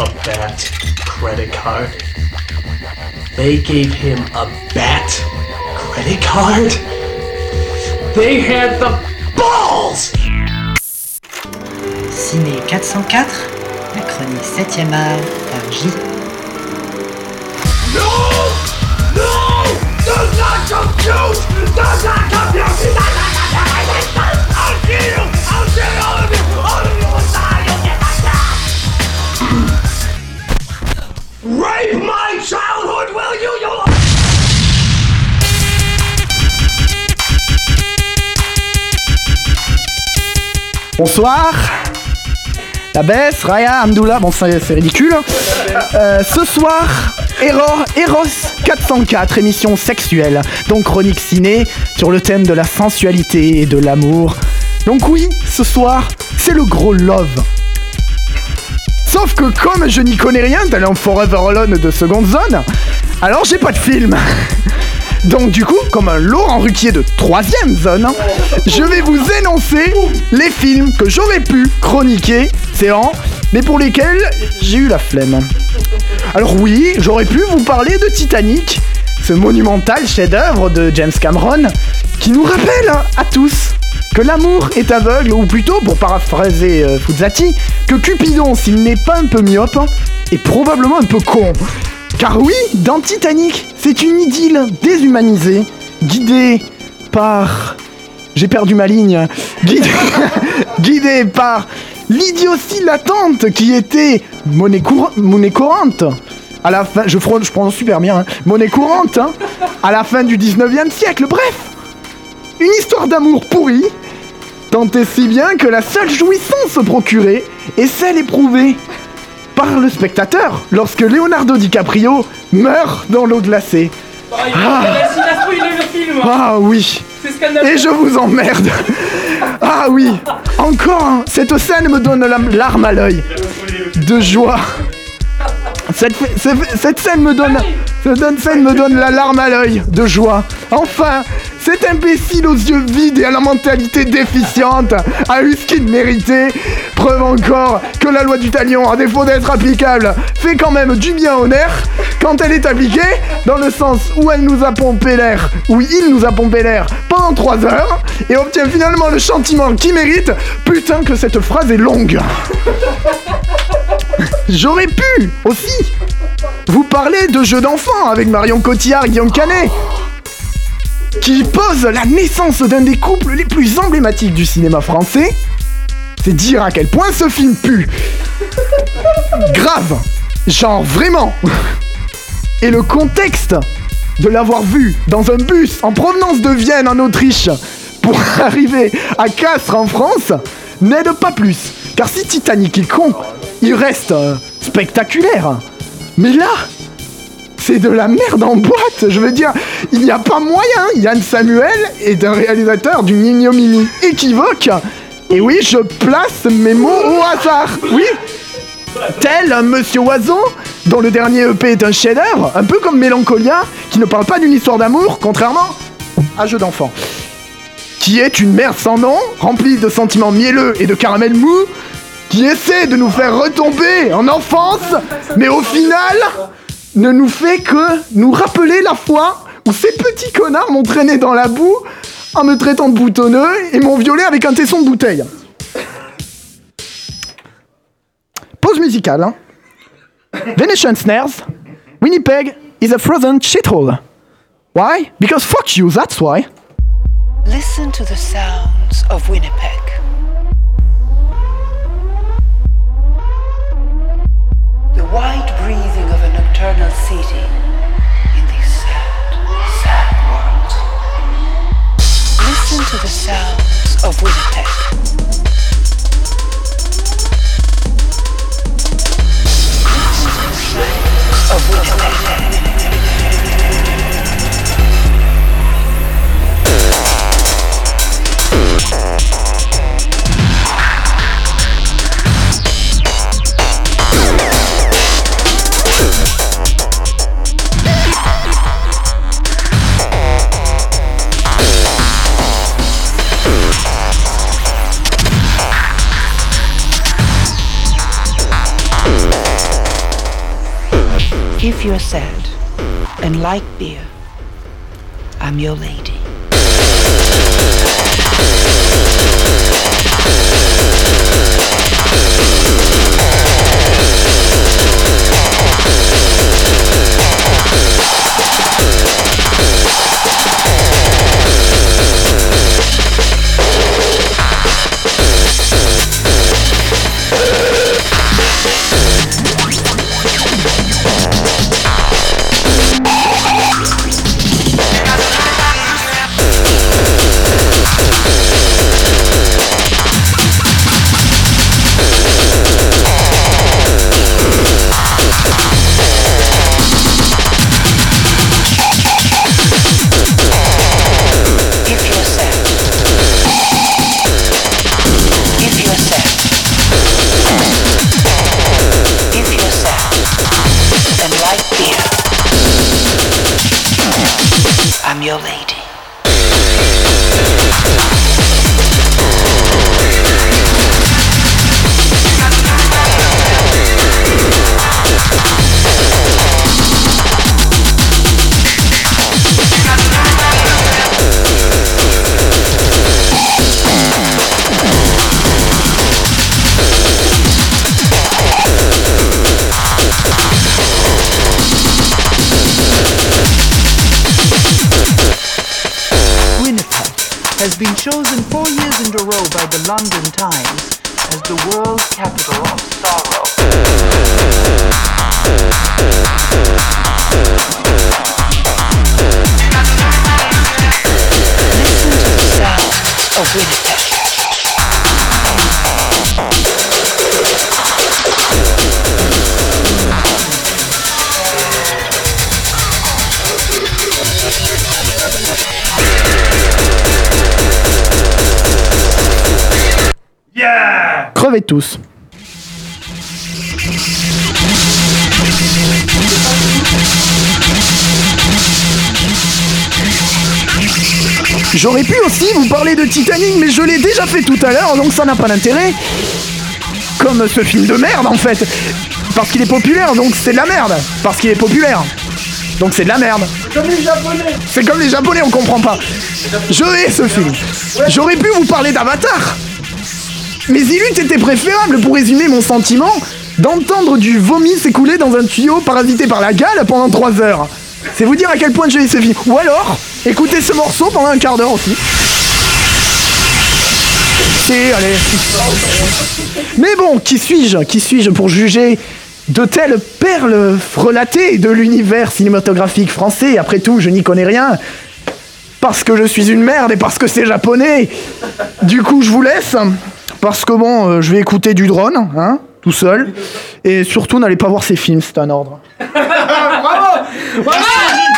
a bat credit card. They gave him a bat credit card? They had the balls! Ciné 404, la chronique 7ème art par J. No! No! Do not compute! Do not compute! I'll kill you! I'll kill you! Rape my childhood, will you? Bonsoir La baisse, Raya, Amdoula, bon c'est ridicule. Euh, ce soir, Eros, Eros 404, émission sexuelle, donc chronique ciné sur le thème de la sensualité et de l'amour. Donc oui, ce soir, c'est le gros love. Sauf que comme je n'y connais rien, talent Forever Alone de seconde zone, alors j'ai pas de film. Donc du coup, comme un Laurent Ruquier de troisième zone, je vais vous énoncer les films que j'aurais pu chroniquer, c'est en, mais pour lesquels j'ai eu la flemme. Alors oui, j'aurais pu vous parler de Titanic, ce monumental chef-d'œuvre de James Cameron, qui nous rappelle à tous que l'amour est aveugle, ou plutôt, pour paraphraser euh, Fuzzati, que Cupidon, s'il n'est pas un peu myope, est probablement un peu con. Car oui, dans Titanic, c'est une idylle déshumanisée, guidée par... J'ai perdu ma ligne. Guidée, par l'idiotie latente qui était monnaie, cour- monnaie courante. À la fin, je, je prononce super bien, hein. monnaie courante, hein, à la fin du 19e siècle. Bref, une histoire d'amour pourrie, tant et si bien que la seule jouissance procurée est celle éprouvée par le spectateur lorsque Leonardo DiCaprio meurt dans l'eau glacée. Ah. S'il a spoilé le film Ah oui, et je vous emmerde. Ah oui, encore, cette scène me donne la larme à l'œil de joie. Cette, scène me donne, cette scène me donne la larme à l'œil de joie. Enfin, cet imbécile aux yeux vides et à la mentalité déficiente a eu ce qu'il méritait. Preuve encore que la loi du talion, à défaut d'être applicable, fait quand même du bien au nerf quand elle est appliquée, dans le sens où elle nous a pompé l'air, où il nous a pompé l'air pendant 3 heures, et obtient finalement le chantiment qu'il mérite. Putain que cette phrase est longue. J'aurais pu aussi vous parler de jeux d'enfants avec Marion Cotillard et Guillaume Canet qui pose la naissance d'un des couples les plus emblématiques du cinéma français. C'est dire à quel point ce film pue. Grave. Genre vraiment. Et le contexte de l'avoir vu dans un bus en provenance de Vienne en Autriche pour arriver à Castres en France n'aide pas plus. Car si Titanic est con, il reste euh, spectaculaire. Mais là, c'est de la merde en boîte. Je veux dire, il n'y a pas moyen. Yann Samuel est un réalisateur d'une ignominie équivoque. Et oui, je place mes mots au hasard. Oui, tel Monsieur Oiseau, dont le dernier EP est un chef-d'œuvre, un peu comme Mélancolia, qui ne parle pas d'une histoire d'amour, contrairement à Jeu d'enfant. Qui est une merde sans nom, remplie de sentiments mielleux et de caramel mou, qui essaie de nous faire retomber en enfance, mais au final, ne nous fait que nous rappeler la fois où ces petits connards m'ont traîné dans la boue en me traitant de boutonneux et m'ont violé avec un tesson de bouteille. Pause musicale. Hein. Venetian Snares. Winnipeg is a frozen shithole. Why? Because fuck you, that's why. Listen to the sounds of Winnipeg. If you're sad and like beer, I'm your lady. I'm your lady. Been chosen four years in a row by the London Times as the world capital of sorrow. Listen to the sound of Winnipeg. Tous. J'aurais pu aussi vous parler de Titanic, mais je l'ai déjà fait tout à l'heure, donc ça n'a pas d'intérêt. Comme ce film de merde en fait. Parce qu'il est populaire, donc c'est de la merde. Parce qu'il est populaire. Donc c'est de la merde. Comme les Japonais. C'est comme les Japonais, on comprend pas. Je hais ce film. J'aurais pu vous parler d'Avatar. Mais il eût été préférable, pour résumer mon sentiment, d'entendre du vomi s'écouler dans un tuyau parasité par la gale pendant 3 heures. C'est vous dire à quel point je hais ce film. Ou alors, écoutez ce morceau pendant un quart d'heure aussi. C'est, allez. Mais bon, qui suis-je Qui suis-je pour juger de telles perles relatées de l'univers cinématographique français? Après tout, je n'y connais rien. Parce que je suis une merde et parce que c'est japonais. Du coup, je vous laisse. Parce que bon, euh, je vais écouter du drone, hein, tout seul. Et surtout, n'allez pas voir ces films, c'est un ordre. Bravo Bravo